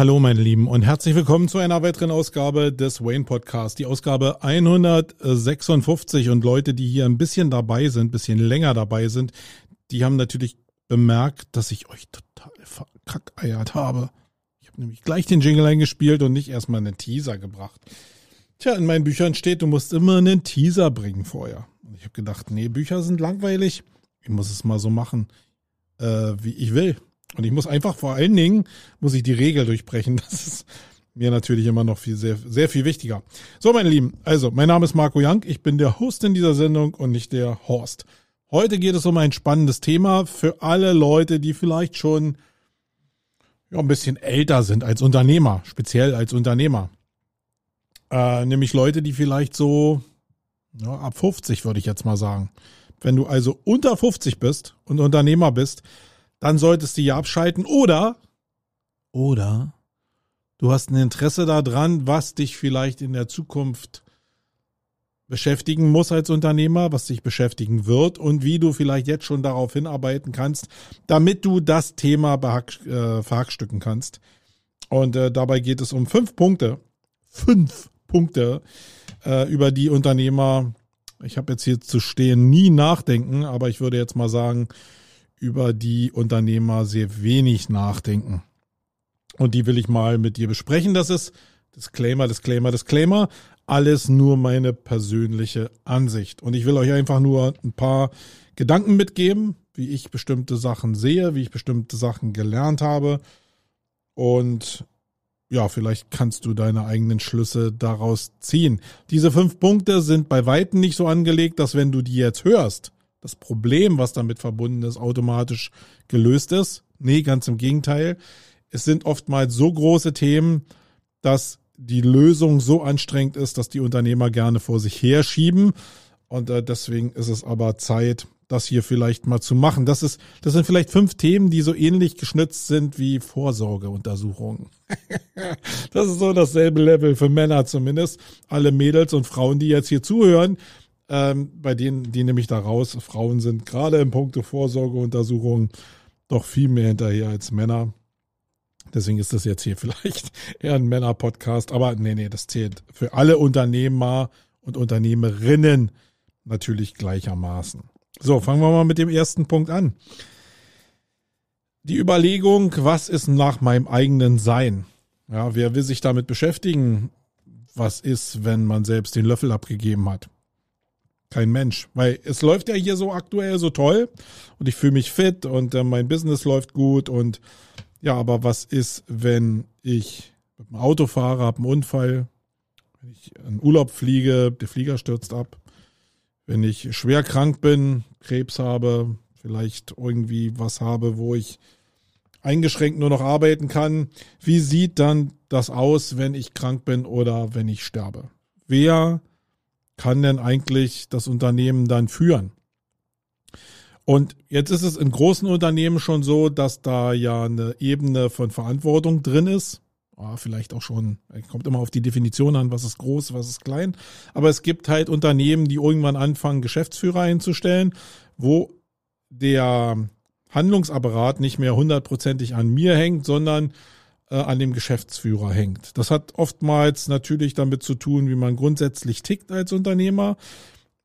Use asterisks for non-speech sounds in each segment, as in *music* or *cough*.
Hallo meine Lieben und herzlich willkommen zu einer weiteren Ausgabe des Wayne Podcast, die Ausgabe 156 und Leute, die hier ein bisschen dabei sind, ein bisschen länger dabei sind, die haben natürlich bemerkt, dass ich euch total verkackeiert habe. Ich habe nämlich gleich den Jingle eingespielt und nicht erstmal einen Teaser gebracht. Tja, in meinen Büchern steht, du musst immer einen Teaser bringen vorher. Und ich habe gedacht, nee, Bücher sind langweilig. Ich muss es mal so machen, äh, wie ich will. Und ich muss einfach vor allen Dingen, muss ich die Regel durchbrechen. *laughs* Das ist mir natürlich immer noch viel, sehr, sehr viel wichtiger. So, meine Lieben, also, mein Name ist Marco Young. Ich bin der Host in dieser Sendung und nicht der Horst. Heute geht es um ein spannendes Thema für alle Leute, die vielleicht schon ja, ein bisschen älter sind als Unternehmer, speziell als Unternehmer. Äh, nämlich Leute, die vielleicht so ja, ab 50 würde ich jetzt mal sagen. Wenn du also unter 50 bist und Unternehmer bist, dann solltest du hier abschalten oder, oder du hast ein Interesse daran, was dich vielleicht in der Zukunft beschäftigen muss als Unternehmer, was dich beschäftigen wird und wie du vielleicht jetzt schon darauf hinarbeiten kannst, damit du das Thema äh, verhackstücken kannst. Und äh, dabei geht es um fünf Punkte, fünf Punkte, äh, über die Unternehmer, ich habe jetzt hier zu stehen, nie nachdenken, aber ich würde jetzt mal sagen, über die Unternehmer sehr wenig nachdenken. Und die will ich mal mit dir besprechen. Das ist Disclaimer, Disclaimer, Disclaimer. Alles nur meine persönliche Ansicht. Und ich will euch einfach nur ein paar Gedanken mitgeben, wie ich bestimmte Sachen sehe, wie ich bestimmte Sachen gelernt habe. Und ja, vielleicht kannst du deine eigenen Schlüsse daraus ziehen. Diese fünf Punkte sind bei Weitem nicht so angelegt, dass wenn du die jetzt hörst, das Problem, was damit verbunden ist, automatisch gelöst ist. Nee, ganz im Gegenteil. Es sind oftmals so große Themen, dass die Lösung so anstrengend ist, dass die Unternehmer gerne vor sich herschieben. Und äh, deswegen ist es aber Zeit, das hier vielleicht mal zu machen. Das ist, das sind vielleicht fünf Themen, die so ähnlich geschnitzt sind wie Vorsorgeuntersuchungen. *laughs* das ist so dasselbe Level für Männer zumindest. Alle Mädels und Frauen, die jetzt hier zuhören, ähm, bei denen, die nämlich da raus, Frauen sind gerade im Punkte Vorsorgeuntersuchungen doch viel mehr hinterher als Männer. Deswegen ist das jetzt hier *laughs* vielleicht eher ein Männer-Podcast. Aber nee, nee, das zählt für alle Unternehmer und Unternehmerinnen natürlich gleichermaßen. So, fangen wir mal mit dem ersten Punkt an. Die Überlegung, was ist nach meinem eigenen Sein? Ja, wer will sich damit beschäftigen? Was ist, wenn man selbst den Löffel abgegeben hat? Kein Mensch. Weil es läuft ja hier so aktuell so toll und ich fühle mich fit und äh, mein Business läuft gut und ja, aber was ist, wenn ich mit dem Auto fahre, habe einen Unfall, wenn ich in Urlaub fliege, der Flieger stürzt ab, wenn ich schwer krank bin, Krebs habe, vielleicht irgendwie was habe, wo ich eingeschränkt nur noch arbeiten kann. Wie sieht dann das aus, wenn ich krank bin oder wenn ich sterbe? Wer kann denn eigentlich das Unternehmen dann führen? Und jetzt ist es in großen Unternehmen schon so, dass da ja eine Ebene von Verantwortung drin ist. Vielleicht auch schon, kommt immer auf die Definition an, was ist groß, was ist klein. Aber es gibt halt Unternehmen, die irgendwann anfangen, Geschäftsführer einzustellen, wo der Handlungsapparat nicht mehr hundertprozentig an mir hängt, sondern äh, an dem Geschäftsführer hängt. Das hat oftmals natürlich damit zu tun, wie man grundsätzlich tickt als Unternehmer.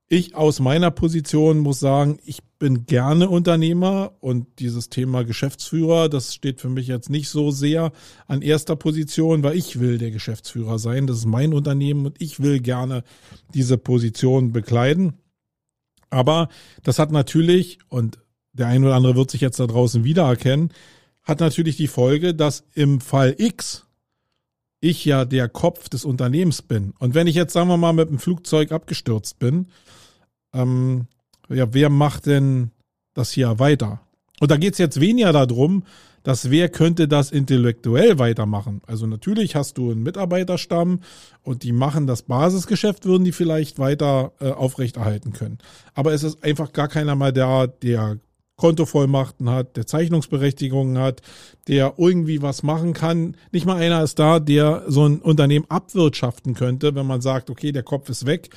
Ich aus meiner Position muss sagen, ich bin gerne Unternehmer und dieses Thema Geschäftsführer, das steht für mich jetzt nicht so sehr an erster Position, weil ich will der Geschäftsführer sein. Das ist mein Unternehmen und ich will gerne diese Position bekleiden. Aber das hat natürlich, und der ein oder andere wird sich jetzt da draußen wiedererkennen, hat natürlich die Folge, dass im Fall X ich ja der Kopf des Unternehmens bin. Und wenn ich jetzt, sagen wir mal, mit dem Flugzeug abgestürzt bin, ähm, ja, wer macht denn das hier weiter? Und da geht's jetzt weniger darum, dass wer könnte das intellektuell weitermachen. Also natürlich hast du einen Mitarbeiterstamm und die machen das Basisgeschäft, würden die vielleicht weiter äh, aufrechterhalten können. Aber es ist einfach gar keiner mal da, der Kontovollmachten hat, der Zeichnungsberechtigungen hat, der irgendwie was machen kann. Nicht mal einer ist da, der so ein Unternehmen abwirtschaften könnte, wenn man sagt, okay, der Kopf ist weg.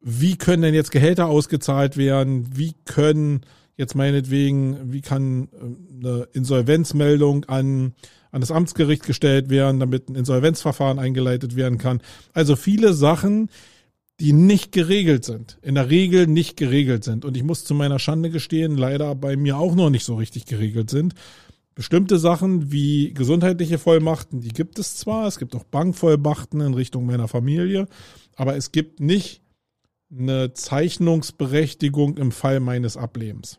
Wie können denn jetzt Gehälter ausgezahlt werden? Wie können jetzt meinetwegen, wie kann äh, eine Insolvenzmeldung an an das Amtsgericht gestellt werden, damit ein Insolvenzverfahren eingeleitet werden kann. Also viele Sachen, die nicht geregelt sind, in der Regel nicht geregelt sind. Und ich muss zu meiner Schande gestehen, leider bei mir auch noch nicht so richtig geregelt sind. Bestimmte Sachen wie gesundheitliche Vollmachten, die gibt es zwar, es gibt auch Bankvollmachten in Richtung meiner Familie, aber es gibt nicht eine Zeichnungsberechtigung im Fall meines Ablebens.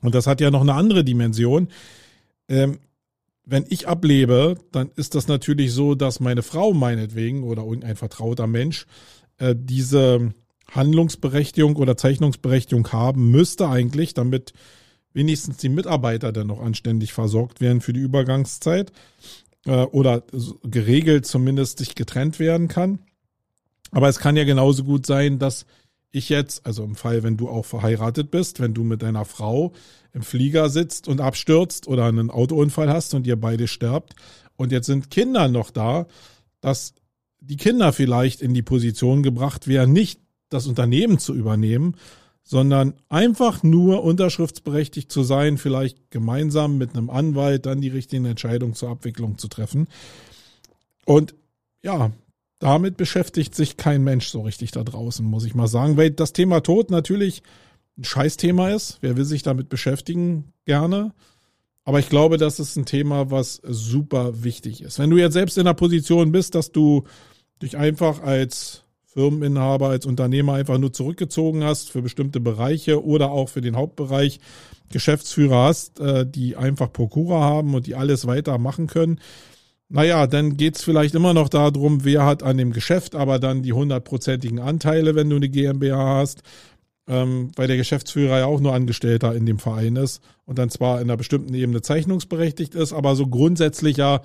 Und das hat ja noch eine andere Dimension. Ähm, wenn ich ablebe, dann ist das natürlich so, dass meine Frau meinetwegen oder irgendein vertrauter Mensch äh, diese Handlungsberechtigung oder Zeichnungsberechtigung haben müsste eigentlich, damit wenigstens die Mitarbeiter dann noch anständig versorgt werden für die Übergangszeit äh, oder geregelt zumindest sich getrennt werden kann. Aber es kann ja genauso gut sein, dass ich jetzt, also im Fall, wenn du auch verheiratet bist, wenn du mit deiner Frau im Flieger sitzt und abstürzt oder einen Autounfall hast und ihr beide sterbt und jetzt sind Kinder noch da, dass die Kinder vielleicht in die Position gebracht werden, nicht das Unternehmen zu übernehmen, sondern einfach nur unterschriftsberechtigt zu sein, vielleicht gemeinsam mit einem Anwalt dann die richtigen Entscheidungen zur Abwicklung zu treffen. Und ja, damit beschäftigt sich kein Mensch so richtig da draußen, muss ich mal sagen, weil das Thema Tod natürlich ein Scheißthema ist. Wer will sich damit beschäftigen? Gerne. Aber ich glaube, das ist ein Thema, was super wichtig ist. Wenn du jetzt selbst in der Position bist, dass du dich einfach als Firmeninhaber, als Unternehmer einfach nur zurückgezogen hast für bestimmte Bereiche oder auch für den Hauptbereich Geschäftsführer hast, äh, die einfach Prokura haben und die alles weiter machen können. Naja, dann geht's vielleicht immer noch darum, wer hat an dem Geschäft aber dann die hundertprozentigen Anteile, wenn du eine GmbH hast, ähm, weil der Geschäftsführer ja auch nur Angestellter in dem Verein ist und dann zwar in einer bestimmten Ebene zeichnungsberechtigt ist, aber so grundsätzlich ja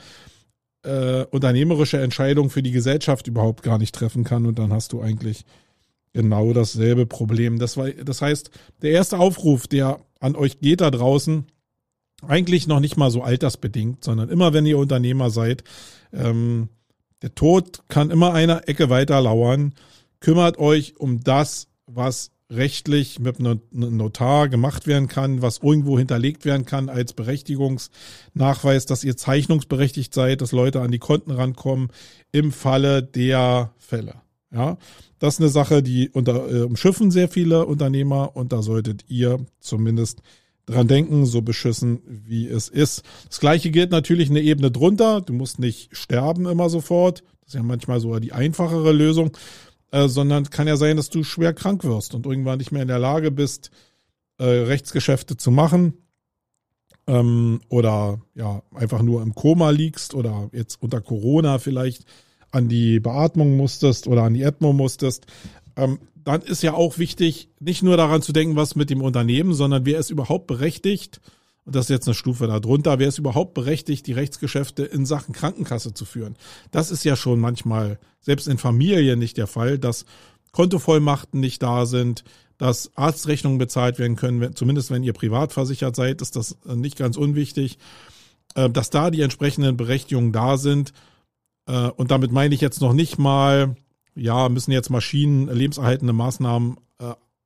äh, unternehmerische Entscheidung für die Gesellschaft überhaupt gar nicht treffen kann und dann hast du eigentlich genau dasselbe Problem. Das, war, das heißt, der erste Aufruf, der an euch geht da draußen, eigentlich noch nicht mal so altersbedingt, sondern immer wenn ihr Unternehmer seid, ähm, der Tod kann immer eine Ecke weiter lauern. Kümmert euch um das, was rechtlich mit einem Notar gemacht werden kann, was irgendwo hinterlegt werden kann als Berechtigungsnachweis, dass ihr zeichnungsberechtigt seid, dass Leute an die Konten rankommen im Falle der Fälle. Ja, das ist eine Sache, die unter, äh, umschiffen sehr viele Unternehmer und da solltet ihr zumindest dran denken, so beschissen wie es ist. Das gleiche gilt natürlich eine Ebene drunter. Du musst nicht sterben immer sofort. Das ist ja manchmal sogar die einfachere Lösung. Äh, sondern kann ja sein, dass du schwer krank wirst und irgendwann nicht mehr in der Lage bist, äh, Rechtsgeschäfte zu machen ähm, oder ja einfach nur im Koma liegst oder jetzt unter Corona vielleicht an die Beatmung musstest oder an die ECMO musstest. Ähm, dann ist ja auch wichtig, nicht nur daran zu denken, was mit dem Unternehmen, sondern wer ist überhaupt berechtigt, und das ist jetzt eine Stufe darunter, wer ist überhaupt berechtigt, die Rechtsgeschäfte in Sachen Krankenkasse zu führen? Das ist ja schon manchmal, selbst in Familien nicht der Fall, dass Kontovollmachten nicht da sind, dass Arztrechnungen bezahlt werden können, zumindest wenn ihr privat versichert seid, ist das nicht ganz unwichtig, äh, dass da die entsprechenden Berechtigungen da sind. Äh, und damit meine ich jetzt noch nicht mal, ja, müssen jetzt Maschinen lebenserhaltende Maßnahmen äh,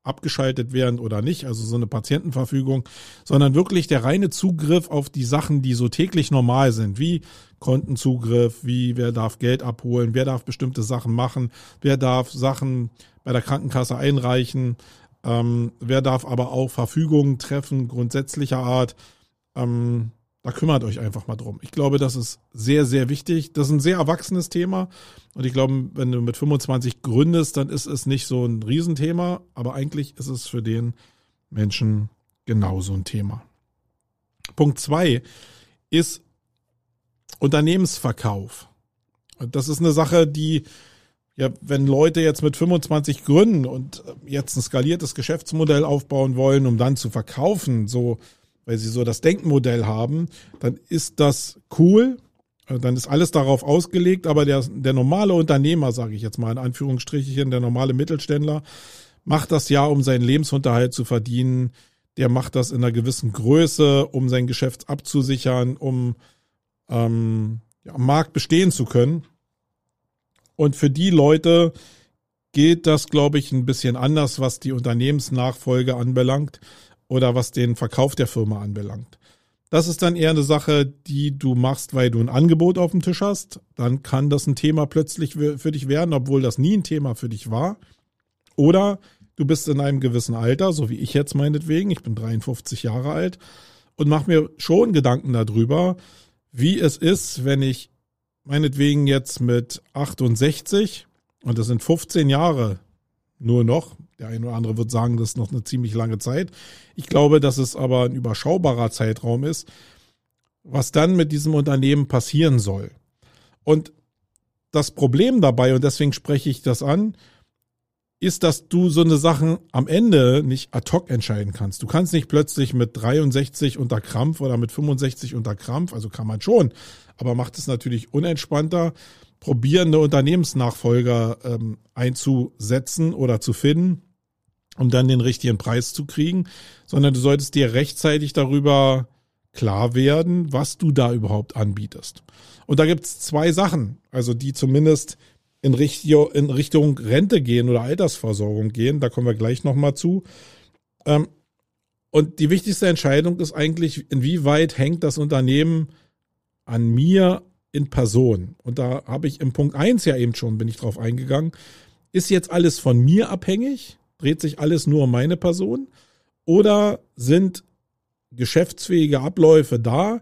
abgeschaltet werden oder nicht, also so eine Patientenverfügung, sondern wirklich der reine Zugriff auf die Sachen, die so täglich normal sind, wie Kontenzugriff, wie wer darf Geld abholen, wer darf bestimmte Sachen machen, wer darf Sachen bei der Krankenkasse einreichen, ähm, wer darf aber auch Verfügungen treffen, grundsätzlicher Art. Ähm, da kümmert euch einfach mal drum. Ich glaube, das ist sehr, sehr wichtig. Das ist ein sehr erwachsenes Thema. Und ich glaube, wenn du mit 25 gründest, dann ist es nicht so ein Riesenthema. Aber eigentlich ist es für den Menschen genauso ein Thema. Punkt zwei ist Unternehmensverkauf. Das ist eine Sache, die, ja, wenn Leute jetzt mit 25 gründen und jetzt ein skaliertes Geschäftsmodell aufbauen wollen, um dann zu verkaufen, so weil sie so das Denkmodell haben, dann ist das cool. Äh, dann ist alles darauf ausgelegt, aber der, der normale Unternehmer, sage ich jetzt mal in Anführungsstrichen, der normale Mittelständler, macht das ja, um seinen Lebensunterhalt zu verdienen. Der macht das in einer gewissen Größe, um sein Geschäft abzusichern, um ähm, ja, am Markt bestehen zu können. Und für die Leute geht das, glaube ich, ein bisschen anders, was die Unternehmensnachfolge anbelangt oder was den Verkauf der Firma anbelangt. Das ist dann eher eine Sache, die du machst, weil du ein Angebot auf dem Tisch hast. Dann kann das ein Thema plötzlich für dich werden, obwohl das nie ein Thema für dich war. Oder du bist in einem gewissen Alter, so wie ich jetzt meinetwegen, ich bin 53 Jahre alt und mache mir schon Gedanken darüber, wie es ist, wenn ich meinetwegen jetzt mit 68 und das sind 15 Jahre nur noch, der eine oder andere wird sagen, das ist noch eine ziemlich lange Zeit. Ich glaube, dass es aber ein überschaubarer Zeitraum ist, was dann mit diesem Unternehmen passieren soll. Und das Problem dabei, und deswegen spreche ich das an, ist, dass du so eine Sachen am Ende nicht ad hoc entscheiden kannst. Du kannst nicht plötzlich mit 63 unter Krampf oder mit 65 unter Krampf, also kann man schon, aber macht es natürlich unentspannter, probierende Unternehmensnachfolger ähm, einzusetzen oder zu finden, um dann den richtigen Preis zu kriegen, sondern du solltest dir rechtzeitig darüber klar werden, was du da überhaupt anbietest. Und da gibt's zwei Sachen, also die zumindest in, Richtung, in Richtung Rente gehen oder Altersversorgung gehen. Da kommen wir gleich nochmal zu. Ähm, und die wichtigste Entscheidung ist eigentlich, inwieweit hängt das Unternehmen an mir in Person. Und da habe ich im Punkt eins ja eben schon, bin ich drauf eingegangen. Ist jetzt alles von mir abhängig? Dreht sich alles nur um meine Person? Oder sind geschäftsfähige Abläufe da,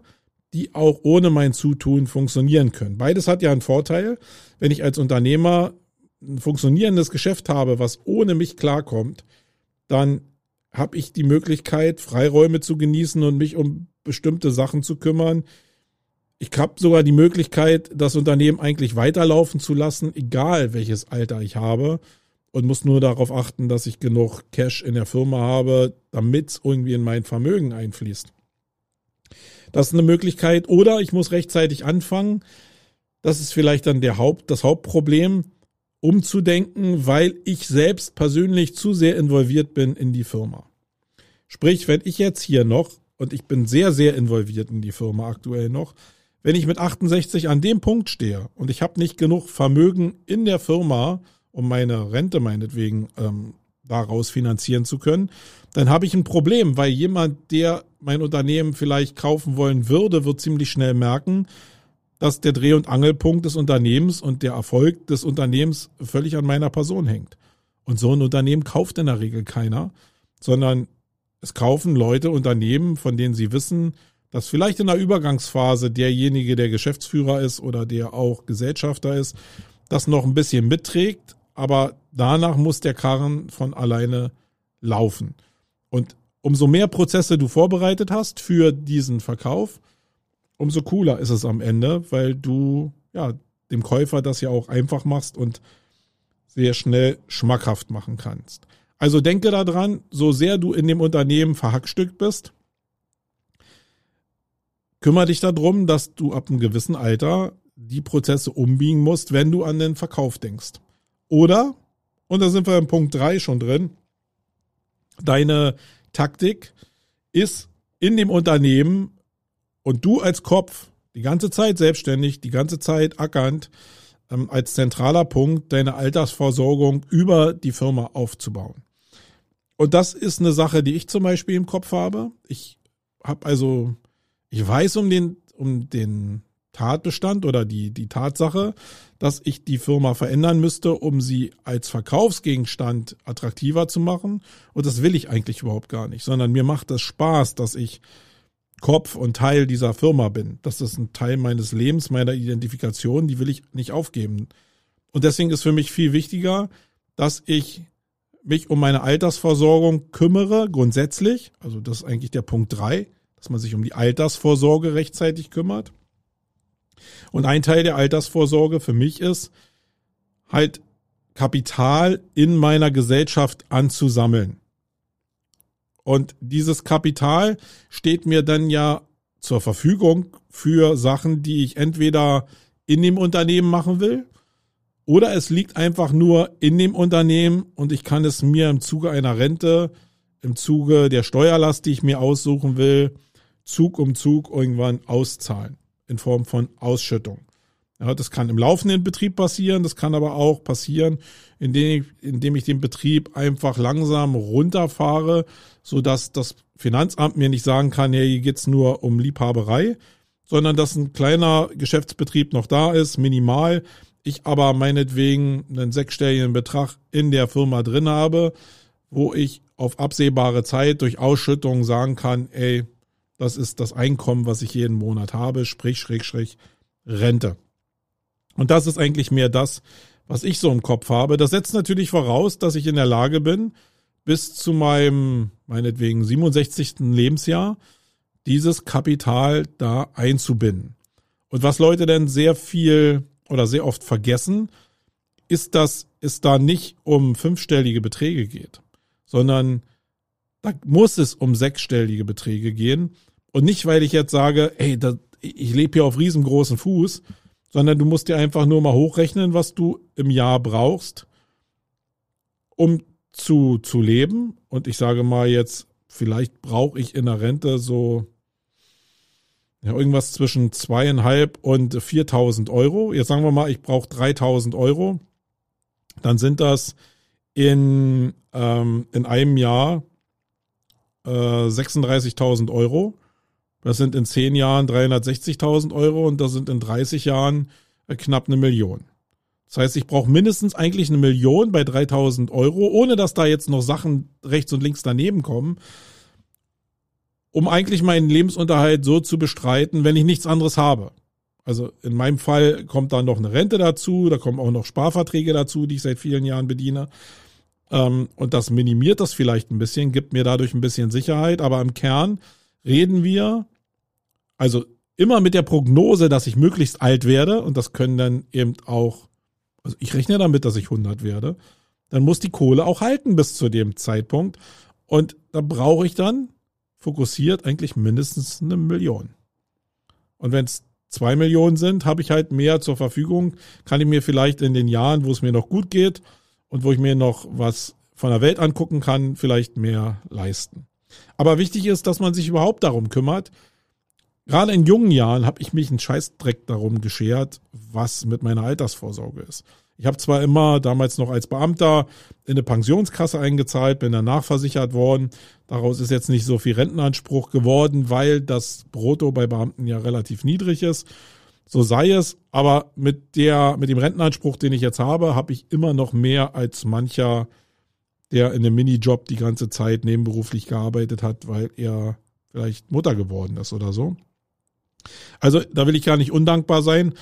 die auch ohne mein Zutun funktionieren können. Beides hat ja einen Vorteil. Wenn ich als Unternehmer ein funktionierendes Geschäft habe, was ohne mich klarkommt, dann habe ich die Möglichkeit, Freiräume zu genießen und mich um bestimmte Sachen zu kümmern. Ich habe sogar die Möglichkeit, das Unternehmen eigentlich weiterlaufen zu lassen, egal welches Alter ich habe und muss nur darauf achten, dass ich genug Cash in der Firma habe, damit es irgendwie in mein Vermögen einfließt. Das ist eine Möglichkeit. Oder ich muss rechtzeitig anfangen. Das ist vielleicht dann der Haupt, das Hauptproblem, umzudenken, weil ich selbst persönlich zu sehr involviert bin in die Firma. Sprich, wenn ich jetzt hier noch, und ich bin sehr, sehr involviert in die Firma aktuell noch, wenn ich mit 68 an dem Punkt stehe und ich habe nicht genug Vermögen in der Firma, um meine Rente meinetwegen ähm, daraus finanzieren zu können, dann habe ich ein Problem, weil jemand, der mein Unternehmen vielleicht kaufen wollen würde, wird ziemlich schnell merken, dass der Dreh- und Angelpunkt des Unternehmens und der Erfolg des Unternehmens völlig an meiner Person hängt. Und so ein Unternehmen kauft in der Regel keiner, sondern es kaufen Leute Unternehmen, von denen sie wissen, dass vielleicht in der Übergangsphase derjenige, der Geschäftsführer ist oder der auch Gesellschafter ist, das noch ein bisschen mitträgt, aber danach muss der Karren von alleine laufen. Und umso mehr Prozesse du vorbereitet hast für diesen Verkauf, umso cooler ist es am Ende, weil du ja dem Käufer das ja auch einfach machst und sehr schnell schmackhaft machen kannst. Also denke daran, so sehr du in dem Unternehmen verhackstückt bist, kümmere dich darum, dass du ab einem gewissen Alter die Prozesse umbiegen musst, wenn du an den Verkauf denkst. Oder, und da sind wir im Punkt drei schon drin, deine Taktik ist in dem Unternehmen und du als Kopf die ganze Zeit selbstständig, die ganze Zeit ackernd, ähm, als zentraler Punkt deine Altersversorgung über die Firma aufzubauen. Und das ist eine Sache, die ich zum Beispiel im Kopf habe. Ich habe also, ich weiß um den, um den Tatbestand oder die, die Tatsache, dass ich die Firma verändern müsste, um sie als Verkaufsgegenstand attraktiver zu machen. Und das will ich eigentlich überhaupt gar nicht, sondern mir macht es Spaß, dass ich Kopf und Teil dieser Firma bin. Das ist ein Teil meines Lebens, meiner Identifikation, die will ich nicht aufgeben. Und deswegen ist für mich viel wichtiger, dass ich mich um meine Altersversorgung kümmere, grundsätzlich. Also das ist eigentlich der Punkt drei, dass man sich um die Altersvorsorge rechtzeitig kümmert. Und ein Teil der Altersvorsorge für mich ist, halt Kapital in meiner Gesellschaft anzusammeln. Und dieses Kapital steht mir dann ja zur Verfügung für Sachen, die ich entweder in dem Unternehmen machen will oder es liegt einfach nur in dem Unternehmen und ich kann es mir im Zuge einer Rente, im Zuge der Steuerlast, die ich mir aussuchen will, Zug um Zug irgendwann auszahlen in Form von Ausschüttung. Ja, das kann im laufenden Betrieb passieren, das kann aber auch passieren, indem ich, indem ich den Betrieb einfach langsam runterfahre, so dass das Finanzamt mir nicht sagen kann, hey, hier geht's nur um Liebhaberei, sondern dass ein kleiner Geschäftsbetrieb noch da ist, minimal, ich aber meinetwegen einen sechsstelligen Betrag in der Firma drin habe, wo ich auf absehbare Zeit durch Ausschüttung sagen kann, ey, das ist das Einkommen, was ich jeden Monat habe, sprich, schräg, schräg, Rente. Und das ist eigentlich mehr das, was ich so im Kopf habe. Das setzt natürlich voraus, dass ich in der Lage bin, bis zu meinem, meinetwegen 67. Lebensjahr, dieses Kapital da einzubinden. Und was Leute denn sehr viel oder sehr oft vergessen, ist, dass es da nicht um fünfstellige Beträge geht, sondern da muss es um sechsstellige Beträge gehen. Und nicht, weil ich jetzt sage, ey, da, ich lebe hier auf riesengroßen Fuß, sondern du musst dir einfach nur mal hochrechnen, was du im Jahr brauchst, um zu, zu leben. Und ich sage mal jetzt, vielleicht brauche ich in der Rente so ja, irgendwas zwischen zweieinhalb und 4.000 Euro. Jetzt sagen wir mal, ich brauche 3.000 Euro. Dann sind das in, ähm, in einem Jahr äh, 36.000 Euro. Das sind in zehn Jahren 360.000 Euro und das sind in 30 Jahren äh, knapp eine Million. Das heißt, ich brauche mindestens eigentlich eine Million bei 3.000 Euro, ohne dass da jetzt noch Sachen rechts und links daneben kommen um eigentlich meinen Lebensunterhalt so zu bestreiten, wenn ich nichts anderes habe. Also in meinem Fall kommt da noch eine Rente dazu, da kommen auch noch Sparverträge dazu, die ich seit vielen Jahren bediene. Ähm, und das minimiert das vielleicht ein bisschen, gibt mir dadurch ein bisschen Sicherheit. Aber im Kern reden wir, also immer mit der Prognose, dass ich möglichst alt werde. Und das können dann eben auch, also ich rechne damit, dass ich 100 werde. Dann muss die Kohle auch halten bis zu dem Zeitpunkt. Und da brauche ich dann fokussiert eigentlich mindestens eine Million. Und wenn es zwei Millionen sind, habe ich halt mehr zur Verfügung, kann ich mir vielleicht in den Jahren, wo es mir noch gut geht und wo ich mir noch was von der Welt angucken kann, vielleicht mehr leisten. Aber wichtig ist, dass man sich überhaupt darum kümmert. Gerade in jungen Jahren habe ich mich einen Scheißdreck darum geschert, was mit meiner Altersvorsorge ist. Ich habe zwar immer damals noch als Beamter in eine Pensionskasse eingezahlt, bin dann nachversichert worden. Daraus ist jetzt nicht so viel Rentenanspruch geworden, weil das Brutto bei Beamten ja relativ niedrig ist. So sei es, aber mit der, mit dem Rentenanspruch, den ich jetzt habe, habe ich immer noch mehr als mancher, der in einem Minijob die ganze Zeit nebenberuflich gearbeitet hat, weil er vielleicht Mutter geworden ist oder so. Also da will ich gar nicht undankbar sein,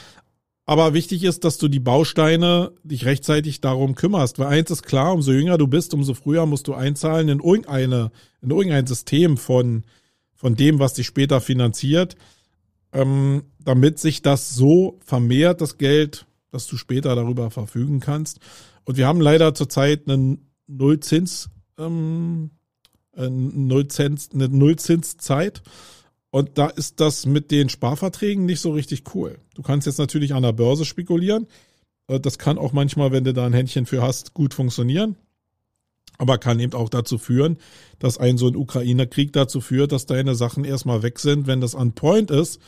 aber wichtig ist, dass du die Bausteine dich rechtzeitig darum kümmerst. Weil eins ist klar, umso jünger du bist, umso früher musst du einzahlen in irgendeine, in irgendein System von, von dem, was dich später finanziert, ähm, damit sich das so vermehrt, das Geld, dass du später darüber verfügen kannst. Und wir haben leider zurzeit einen Nullzins, ähm, Nullzins, eine Nullzinszeit. Und da ist das mit den Sparverträgen nicht so richtig cool. Du kannst jetzt natürlich an der Börse spekulieren. Äh, das kann auch manchmal, wenn du da ein Händchen für hast, gut funktionieren. Aber kann eben auch dazu führen, dass ein so ein Ukraine-Krieg dazu führt, dass deine Sachen erstmal weg sind. Wenn das on point ist,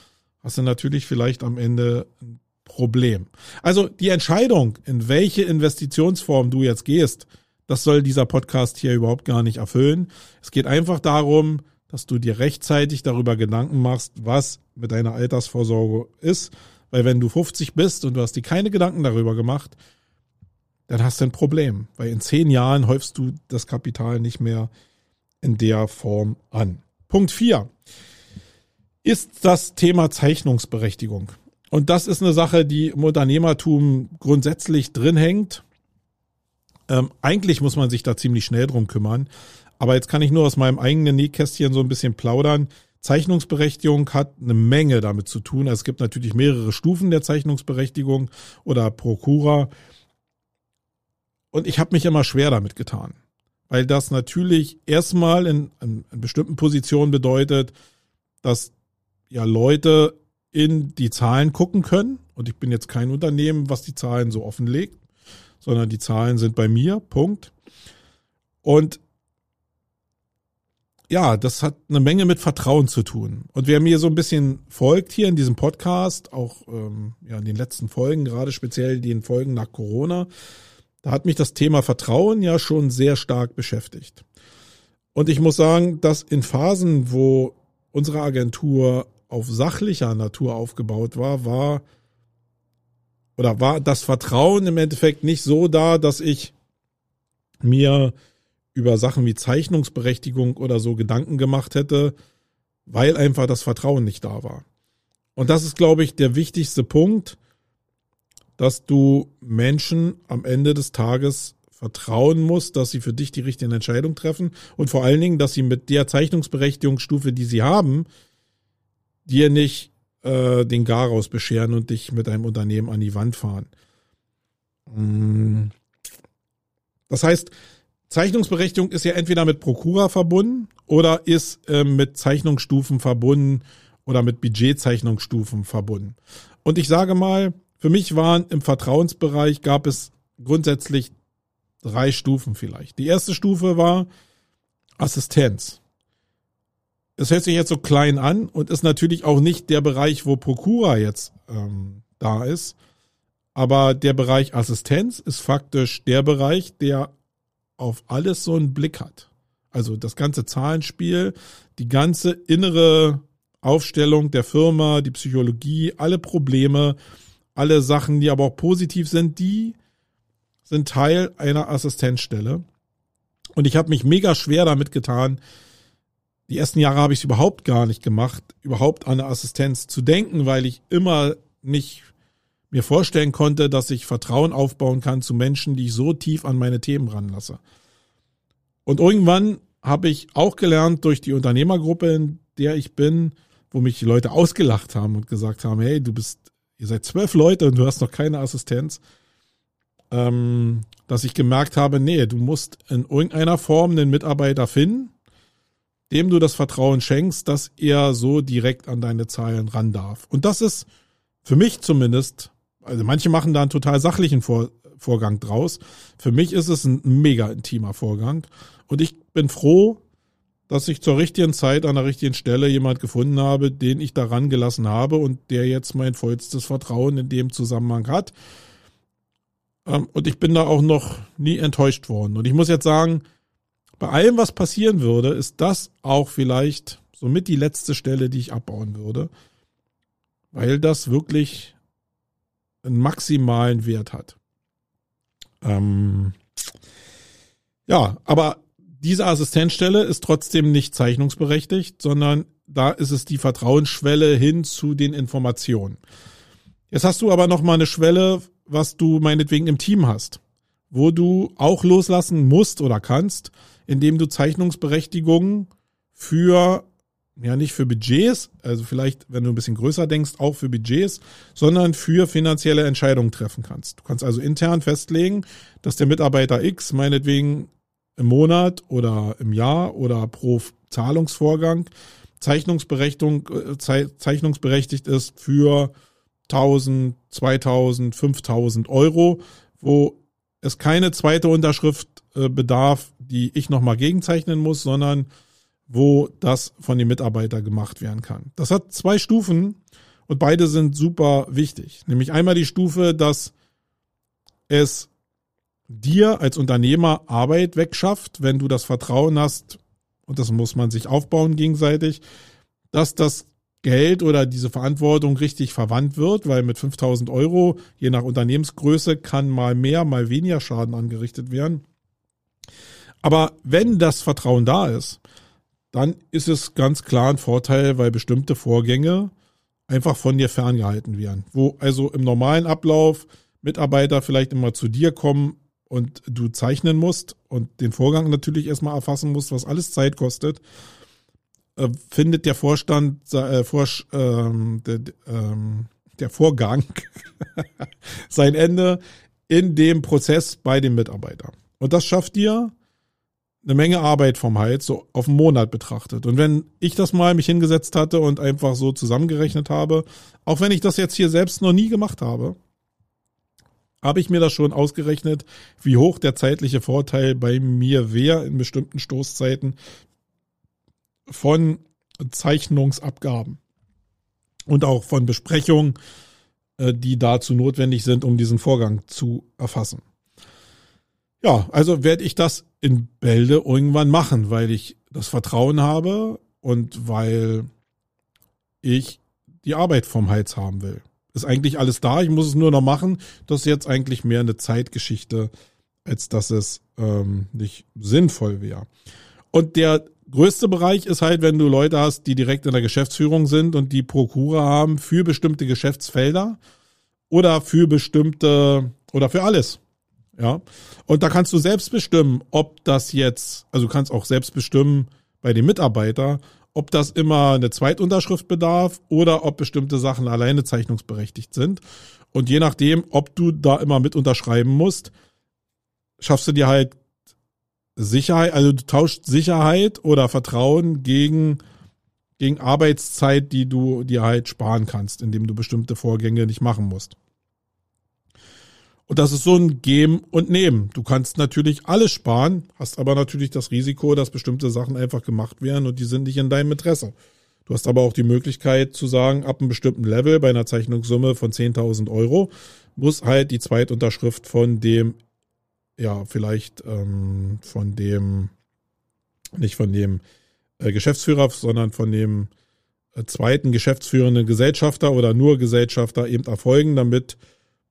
hast du natürlich vielleicht am Ende ein Problem. Also die Entscheidung, in welche Investitionsform du jetzt gehst, das soll dieser Podcast hier überhaupt gar nicht erfüllen. Es geht einfach darum, dass du dir rechtzeitig darüber Gedanken machst, was mit deiner Altersvorsorge ist. Weil wenn du 50 bist und du hast dir keine Gedanken darüber gemacht, dann hast du ein Problem. Weil in zehn Jahren häufst du das Kapital nicht mehr in der Form an. Punkt vier ist das Thema Zeichnungsberechtigung. Und das ist eine Sache, die im Unternehmertum grundsätzlich drin hängt. Ähm, eigentlich muss man sich da ziemlich schnell drum kümmern, aber jetzt kann ich nur aus meinem eigenen Nähkästchen so ein bisschen plaudern. Zeichnungsberechtigung hat eine Menge damit zu tun. Es gibt natürlich mehrere Stufen der Zeichnungsberechtigung oder Prokura. Und ich habe mich immer schwer damit getan, weil das natürlich erstmal in, in, in bestimmten Positionen bedeutet, dass ja Leute in die Zahlen gucken können. Und ich bin jetzt kein Unternehmen, was die Zahlen so offenlegt, sondern die Zahlen sind bei mir. Punkt. Und ja, das hat eine Menge mit Vertrauen zu tun. Und wer mir so ein bisschen folgt hier in diesem Podcast, auch ähm, ja in den letzten Folgen, gerade speziell den Folgen nach Corona, da hat mich das Thema Vertrauen ja schon sehr stark beschäftigt. Und ich muss sagen, dass in Phasen, wo unsere Agentur auf sachlicher Natur aufgebaut war, war oder war das Vertrauen im Endeffekt nicht so da, dass ich mir über Sachen wie Zeichnungsberechtigung oder so Gedanken gemacht hätte, weil einfach das Vertrauen nicht da war. Und das ist, glaube ich, der wichtigste Punkt, dass du Menschen am Ende des Tages vertrauen musst, dass sie für dich die richtige Entscheidung treffen und vor allen Dingen, dass sie mit der Zeichnungsberechtigungsstufe, die sie haben, dir nicht äh, den Garaus bescheren und dich mit einem Unternehmen an die Wand fahren. Mm. Das heißt, Zeichnungsberechtigung ist ja entweder mit Prokura verbunden oder ist äh, mit Zeichnungsstufen verbunden oder mit Budgetzeichnungsstufen verbunden. Und ich sage mal, für mich waren im Vertrauensbereich gab es grundsätzlich drei Stufen vielleicht. Die erste Stufe war Assistenz. Es hört sich jetzt so klein an und ist natürlich auch nicht der Bereich, wo Prokura jetzt ähm, da ist. Aber der Bereich Assistenz ist faktisch der Bereich, der auf alles so einen Blick hat. Also das ganze Zahlenspiel, die ganze innere Aufstellung der Firma, die Psychologie, alle Probleme, alle Sachen, die aber auch positiv sind, die sind Teil einer Assistenzstelle. Und ich habe mich mega schwer damit getan. Die ersten Jahre habe ich es überhaupt gar nicht gemacht, überhaupt an eine Assistenz zu denken, weil ich immer nicht mir vorstellen konnte, dass ich Vertrauen aufbauen kann zu Menschen, die ich so tief an meine Themen ranlasse. Und irgendwann habe ich auch gelernt durch die Unternehmergruppe, in der ich bin, wo mich die Leute ausgelacht haben und gesagt haben, hey, du bist, ihr seid zwölf Leute und du hast noch keine Assistenz ähm, dass ich gemerkt habe, nee, du musst in irgendeiner Form einen Mitarbeiter finden, dem du das Vertrauen schenkst, dass er so direkt an deine Zahlen ran darf. Und das ist für mich zumindest, also manche machen da einen total sachlichen Vor Vorgang draus. Für mich ist es ein mega intimer Vorgang. Und ich bin froh, dass ich zur richtigen Zeit an der richtigen Stelle jemand gefunden habe, den ich daran gelassen habe und der jetzt mein vollstes Vertrauen in dem Zusammenhang hat. Ähm, und ich bin da auch noch nie enttäuscht worden. Und ich muss jetzt sagen, bei allem, was passieren würde, ist das auch vielleicht somit die letzte Stelle, die ich abbauen würde, weil das wirklich einen maximalen Wert hat. Ähm, ja, aber diese Assistenzstelle ist trotzdem nicht zeichnungsberechtigt, sondern da ist es die Vertrauensschwelle hin zu den Informationen. Jetzt hast du aber noch mal eine Schwelle was du meinetwegen im Team hast, wo du auch loslassen musst oder kannst, indem du Zeichnungsberechtigungen für, ja nicht für Budgets, also vielleicht, wenn du ein bisschen größer denkst, auch für Budgets, sondern für finanzielle Entscheidungen treffen kannst. Du kannst also intern festlegen, dass der Mitarbeiter X meinetwegen im Monat oder im Jahr oder pro Zahlungsvorgang Zeichnungsberechtigung, äh, zeichnungsberechtigt ist für 1000, 2000, 5000 Euro, wo es keine zweite Unterschrift bedarf, die ich nochmal gegenzeichnen muss, sondern wo das von dem Mitarbeiter gemacht werden kann. Das hat zwei Stufen und beide sind super wichtig. Nämlich einmal die Stufe, dass es dir als Unternehmer Arbeit wegschafft, wenn du das Vertrauen hast, und das muss man sich aufbauen gegenseitig, dass das Geld oder diese Verantwortung richtig verwandt wird, weil mit 5000 Euro, je nach Unternehmensgröße, kann mal mehr, mal weniger Schaden angerichtet werden. Aber wenn das Vertrauen da ist, dann ist es ganz klar ein Vorteil, weil bestimmte Vorgänge einfach von dir ferngehalten werden. Wo also im normalen Ablauf Mitarbeiter vielleicht immer zu dir kommen und du zeichnen musst und den Vorgang natürlich erstmal erfassen musst, was alles Zeit kostet äh, findet der Vorstand, äh, Vor, ähm, der, ähm, der Vorgang *laughs* sein Ende in dem Prozess bei dem Mitarbeiter. Und das schafft dir eine Menge Arbeit vom Hals, so auf einen Monat betrachtet. Und wenn ich das mal mich hingesetzt hatte und einfach so zusammengerechnet habe, auch wenn ich das jetzt hier selbst noch nie gemacht habe, habe ich mir das schon ausgerechnet, wie hoch der zeitliche Vorteil bei mir wäre in bestimmten Stoßzeiten, von Zeichnungsabgaben und auch von Besprechungen, äh, die dazu notwendig sind, um diesen Vorgang zu erfassen. Ja, also werde ich das in Bälde irgendwann machen, weil ich das Vertrauen habe und weil ich die Arbeit vom Hals haben will. Ist eigentlich alles da, ich muss es nur noch machen. Das ist jetzt eigentlich mehr eine Zeitgeschichte, als dass es ähm, nicht sinnvoll wäre. Und der größte Bereich ist halt, wenn du Leute hast, die direkt in der Geschäftsführung sind und die Prokura haben für bestimmte Geschäftsfelder oder für bestimmte oder für alles. Ja. Und da kannst du selbst bestimmen, ob das jetzt, also du kannst auch selbst bestimmen bei dem Mitarbeiter, ob das immer eine Zweitunterschrift bedarf oder ob bestimmte Sachen alleine zeichnungsberechtigt sind. Und je nachdem, ob du da immer mit unterschreiben musst, schaffst du dir halt Sicherheit, also du tauscht Sicherheit oder Vertrauen gegen, gegen Arbeitszeit, die du dir halt sparen kannst, indem du bestimmte Vorgänge nicht machen musst. Und das ist so ein Geben und Nehmen. Du kannst natürlich alles sparen, hast aber natürlich das Risiko, dass bestimmte Sachen einfach gemacht werden und die sind nicht in deinem Interesse. Du hast aber auch die Möglichkeit zu sagen, ab einem bestimmten Level bei einer Zeichnungssumme von 10.000 Euro muss halt die Zweitunterschrift von dem ja, vielleicht ähm, von dem, nicht von dem äh, Geschäftsführer, sondern von dem äh, zweiten geschäftsführenden Gesellschafter oder nur Gesellschafter eben erfolgen, damit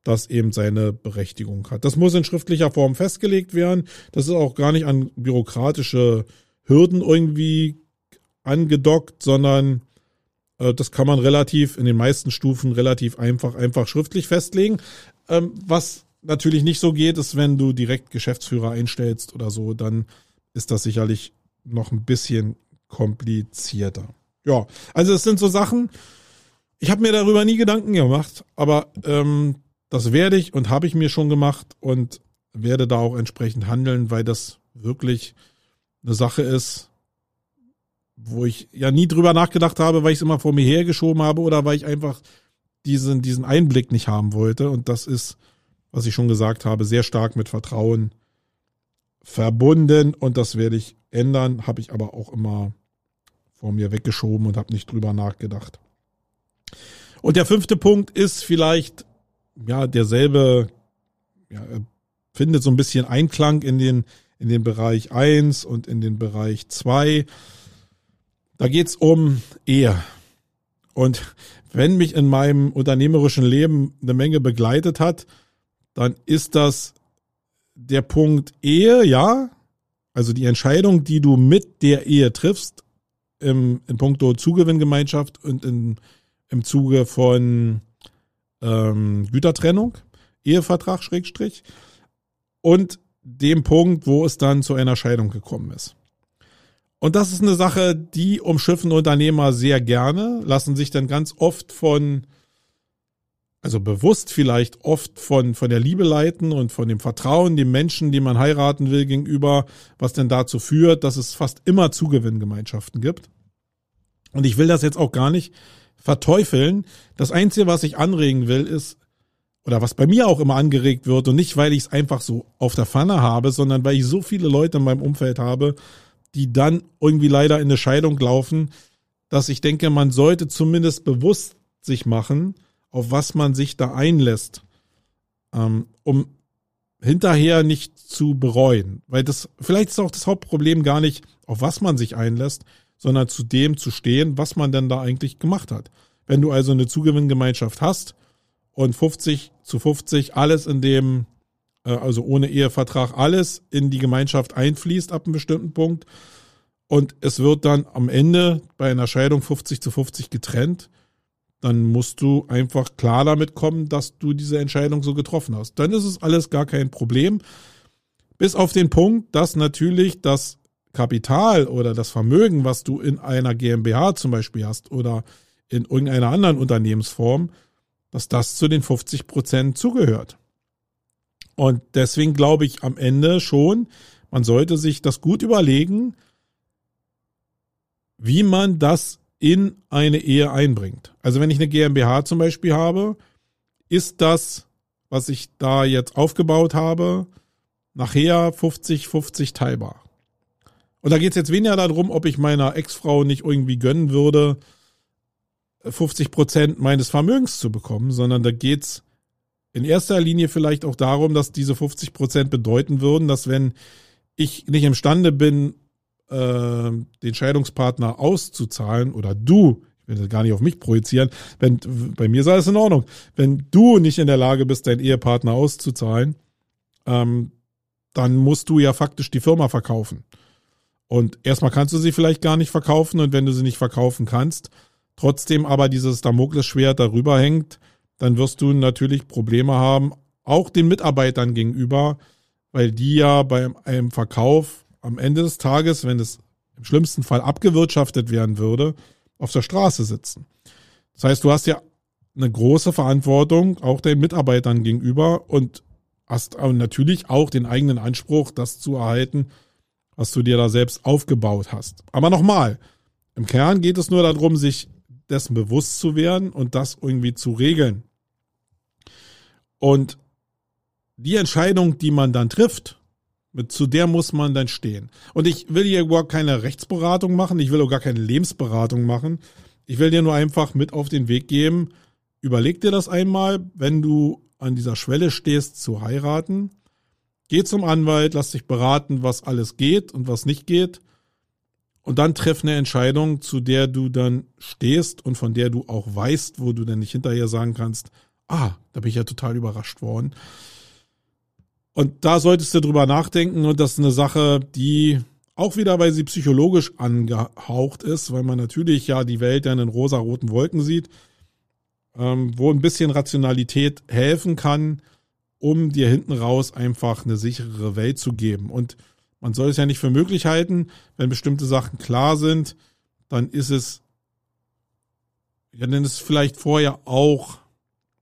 das eben seine Berechtigung hat. Das muss in schriftlicher Form festgelegt werden. Das ist auch gar nicht an bürokratische Hürden irgendwie angedockt, sondern äh, das kann man relativ in den meisten Stufen relativ einfach einfach schriftlich festlegen. Ähm, was natürlich nicht so geht, ist, wenn du direkt Geschäftsführer einstellst oder so, dann ist das sicherlich noch ein bisschen komplizierter. Ja, also es sind so Sachen, ich habe mir darüber nie Gedanken gemacht, aber ähm, das werde ich und habe ich mir schon gemacht und werde da auch entsprechend handeln, weil das wirklich eine Sache ist, wo ich ja nie drüber nachgedacht habe, weil ich es immer vor mir hergeschoben habe oder weil ich einfach diesen, diesen Einblick nicht haben wollte. Und das ist was ich schon gesagt habe, sehr stark mit Vertrauen verbunden und das werde ich ändern, habe ich aber auch immer vor mir weggeschoben und habe nicht drüber nachgedacht. Und der fünfte Punkt ist vielleicht ja derselbe, ja, findet so ein bisschen Einklang in den in den Bereich eins und in den Bereich zwei. Da geht's um Ehe. Und wenn mich in meinem unternehmerischen Leben eine Menge begleitet hat, dann ist das der Punkt Ehe, ja. Also die Entscheidung, die du mit der Ehe triffst, im, in puncto Zugewinngemeinschaft und in, im Zuge von ähm, Gütertrennung, Ehevertrag, Schrägstrich, und dem Punkt, wo es dann zu einer Scheidung gekommen ist. Und das ist eine Sache, die umschiffen Unternehmer sehr gerne, lassen sich dann ganz oft von also bewusst vielleicht oft von, von der Liebe leiten und von dem Vertrauen dem Menschen, den man heiraten will, gegenüber, was denn dazu führt, dass es fast immer Zugewinngemeinschaften gibt. Und ich will das jetzt auch gar nicht verteufeln. Das Einzige, was ich anregen will, ist, oder was bei mir auch immer angeregt wird, und nicht, weil ich es einfach so auf der Pfanne habe, sondern weil ich so viele Leute in meinem Umfeld habe, die dann irgendwie leider in eine Scheidung laufen, dass ich denke, man sollte zumindest bewusst sich machen, auf was man sich da einlässt, ähm, um hinterher nicht zu bereuen. Weil das, vielleicht ist auch das Hauptproblem gar nicht, auf was man sich einlässt, sondern zu dem zu stehen, was man denn da eigentlich gemacht hat. Wenn du also eine Zugewinngemeinschaft hast und 50 zu 50 alles in dem, äh, also ohne Ehevertrag, alles in die Gemeinschaft einfließt ab einem bestimmten Punkt und es wird dann am Ende bei einer Scheidung 50 zu 50 getrennt, dann musst du einfach klar damit kommen, dass du diese Entscheidung so getroffen hast. Dann ist es alles gar kein Problem. Bis auf den Punkt, dass natürlich das Kapital oder das Vermögen, was du in einer GmbH zum Beispiel hast oder in irgendeiner anderen Unternehmensform, dass das zu den 50 Prozent zugehört. Und deswegen glaube ich am Ende schon, man sollte sich das gut überlegen, wie man das in eine Ehe einbringt. Also wenn ich eine GmbH zum Beispiel habe, ist das, was ich da jetzt aufgebaut habe, nachher 50-50 teilbar. Und da geht es jetzt weniger darum, ob ich meiner Ex-Frau nicht irgendwie gönnen würde, 50 Prozent meines Vermögens zu bekommen, sondern da geht's in erster Linie vielleicht auch darum, dass diese 50 Prozent bedeuten würden, dass wenn ich nicht imstande bin, äh, den Scheidungspartner auszuzahlen oder du, ich will das gar nicht auf mich projizieren, wenn bei mir sei es in Ordnung, wenn du nicht in der Lage bist, deinen Ehepartner auszuzahlen, ähm, dann musst du ja faktisch die Firma verkaufen. Und erstmal kannst du sie vielleicht gar nicht verkaufen und wenn du sie nicht verkaufen kannst, trotzdem aber dieses Damoklesschwert darüber hängt, dann wirst du natürlich Probleme haben, auch den Mitarbeitern gegenüber, weil die ja bei einem Verkauf am Ende des Tages, wenn es im schlimmsten Fall abgewirtschaftet werden würde, auf der Straße sitzen. Das heißt, du hast ja eine große Verantwortung auch den Mitarbeitern gegenüber und hast natürlich auch den eigenen Anspruch, das zu erhalten, was du dir da selbst aufgebaut hast. Aber nochmal, im Kern geht es nur darum, sich dessen bewusst zu werden und das irgendwie zu regeln. Und die Entscheidung, die man dann trifft, mit, zu der muss man dann stehen. Und ich will hier überhaupt keine Rechtsberatung machen, ich will auch gar keine Lebensberatung machen. Ich will dir nur einfach mit auf den Weg geben, überleg dir das einmal, wenn du an dieser Schwelle stehst zu heiraten, geh zum Anwalt, lass dich beraten, was alles geht und was nicht geht. Und dann treff eine Entscheidung, zu der du dann stehst und von der du auch weißt, wo du dann nicht hinterher sagen kannst, ah, da bin ich ja total überrascht worden. Und da solltest du drüber nachdenken und das ist eine Sache, die auch wieder, weil sie psychologisch angehaucht ist, weil man natürlich ja die Welt dann in rosa-roten Wolken sieht, ähm, wo ein bisschen Rationalität helfen kann, um dir hinten raus einfach eine sichere Welt zu geben. Und man soll es ja nicht für möglich halten, wenn bestimmte Sachen klar sind, dann ist es, ja, dann ist es vielleicht vorher auch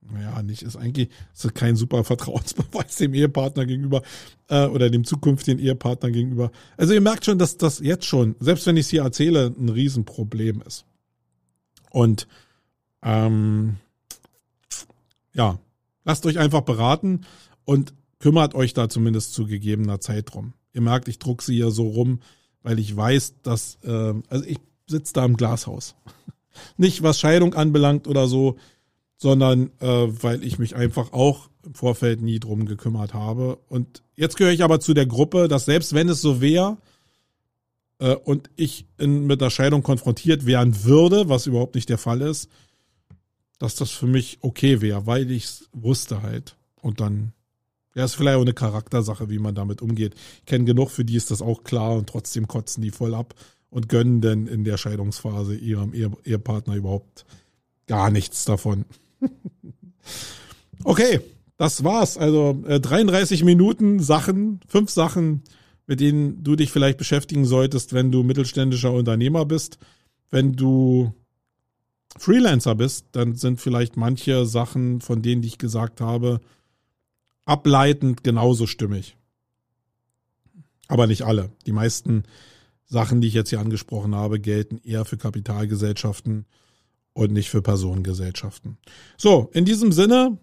naja, nicht, ist eigentlich ist kein super Vertrauensbeweis dem Ehepartner gegenüber äh, oder dem zukünftigen Ehepartner gegenüber. Also ihr merkt schon, dass das jetzt schon, selbst wenn ich es hier erzähle, ein Riesenproblem ist. Und ähm, ja, lasst euch einfach beraten und kümmert euch da zumindest zu gegebener Zeit drum. Ihr merkt, ich druck sie hier so rum, weil ich weiß, dass, äh, also ich sitze da im Glashaus. *laughs* Nicht was Scheidung anbelangt oder so, sondern äh, weil ich mich einfach auch im Vorfeld nie drum gekümmert habe. Und jetzt gehöre ich aber zu der Gruppe, dass selbst wenn es so wäre äh, und ich in, mit der Scheidung konfrontiert werden würde, was überhaupt nicht der Fall ist, dass das für mich okay wäre, weil ich es wusste halt. Und dann, ja, ist vielleicht auch eine Charaktersache, wie man damit umgeht. Ich kenne genug, für die ist das auch klar und trotzdem kotzen die voll ab und gönnen denn in der Scheidungsphase ihrem Ehepartner überhaupt gar nichts davon. *laughs* okay, das war's. Also äh, 33 Minuten Sachen, fünf Sachen, mit denen du dich vielleicht beschäftigen solltest, wenn du mittelständischer Unternehmer bist. Wenn du Freelancer bist, dann sind vielleicht manche Sachen, von denen ich gesagt habe, ableitend genauso stimmig. Aber nicht alle. Die meisten Sachen, die ich jetzt hier angesprochen habe, gelten eher für Kapitalgesellschaften und nicht für Personengesellschaften. So, in diesem Sinne,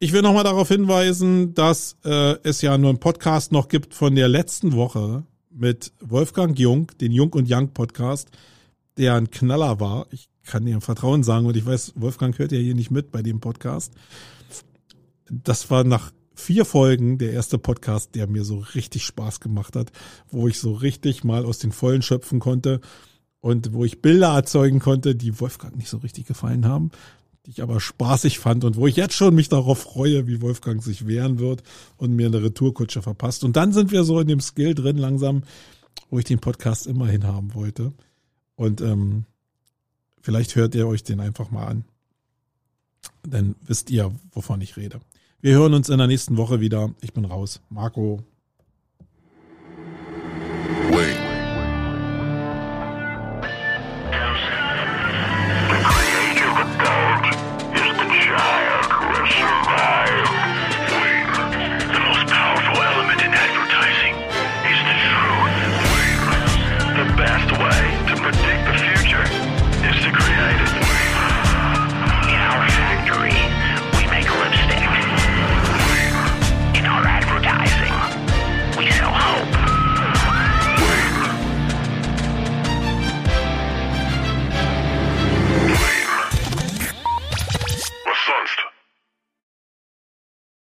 ich will nochmal darauf hinweisen, dass äh, es ja nur einen Podcast noch gibt von der letzten Woche mit Wolfgang Jung, den Jung und Young Podcast, der ein Knaller war. Ich kann dir Vertrauen sagen und ich weiß, Wolfgang hört ja hier nicht mit bei dem Podcast. Das war nach vier Folgen der erste Podcast, der mir so richtig Spaß gemacht hat, wo ich so richtig mal aus den Vollen schöpfen konnte und wo ich Bilder erzeugen konnte, die Wolfgang nicht so richtig gefallen haben, die ich aber spaßig fand und wo ich jetzt schon mich darauf freue, wie Wolfgang sich wehren wird und mir eine Retourkutsche verpasst. Und dann sind wir so in dem Skill drin langsam, wo ich den Podcast immerhin haben wollte. Und ähm, vielleicht hört ihr euch den einfach mal an. Dann wisst ihr, wovon ich rede. Wir hören uns in der nächsten Woche wieder. Ich bin raus. Marco.